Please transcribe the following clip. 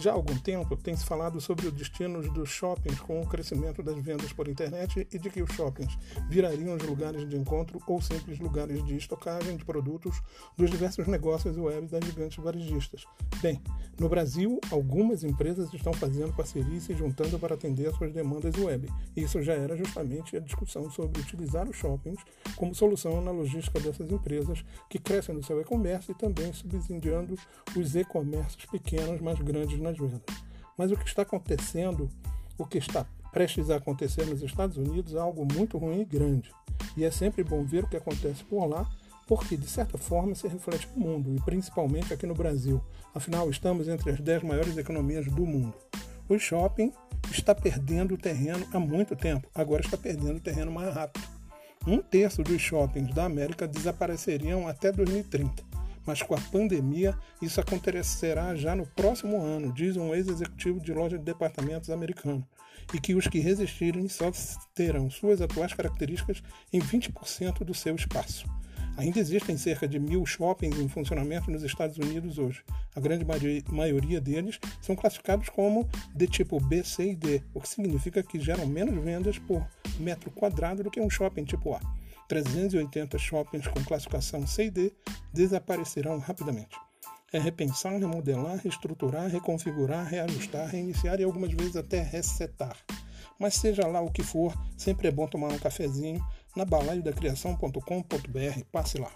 Já há algum tempo tem se falado sobre os destinos dos shoppings com o crescimento das vendas por internet e de que os shoppings virariam os lugares de encontro ou simples lugares de estocagem de produtos dos diversos negócios web das gigantes varejistas. Bem, no Brasil, algumas empresas estão fazendo parceria e se juntando para atender suas demandas web. Isso já era justamente a discussão sobre utilizar os shoppings como solução na logística dessas empresas que crescem no seu e-commerce e também subsidiando os e-commerces pequenos, mais grandes vendas. Mas o que está acontecendo, o que está prestes a acontecer nos Estados Unidos é algo muito ruim e grande. E é sempre bom ver o que acontece por lá, porque de certa forma se reflete no mundo, e principalmente aqui no Brasil. Afinal, estamos entre as 10 maiores economias do mundo. O shopping está perdendo terreno há muito tempo, agora está perdendo terreno mais rápido. Um terço dos shoppings da América desapareceriam até 2030 mas com a pandemia isso acontecerá já no próximo ano, diz um ex-executivo de loja de departamentos americano, e que os que resistirem só terão suas atuais características em 20% do seu espaço. Ainda existem cerca de mil shoppings em funcionamento nos Estados Unidos hoje. A grande maioria deles são classificados como de tipo B, C e D, o que significa que geram menos vendas por metro quadrado do que um shopping tipo A. 380 shoppings com classificação C e D desaparecerão rapidamente. É repensar, remodelar, reestruturar, reconfigurar, reajustar, reiniciar e algumas vezes até resetar. Mas seja lá o que for, sempre é bom tomar um cafezinho na balaidacriação.com.br. Passe lá.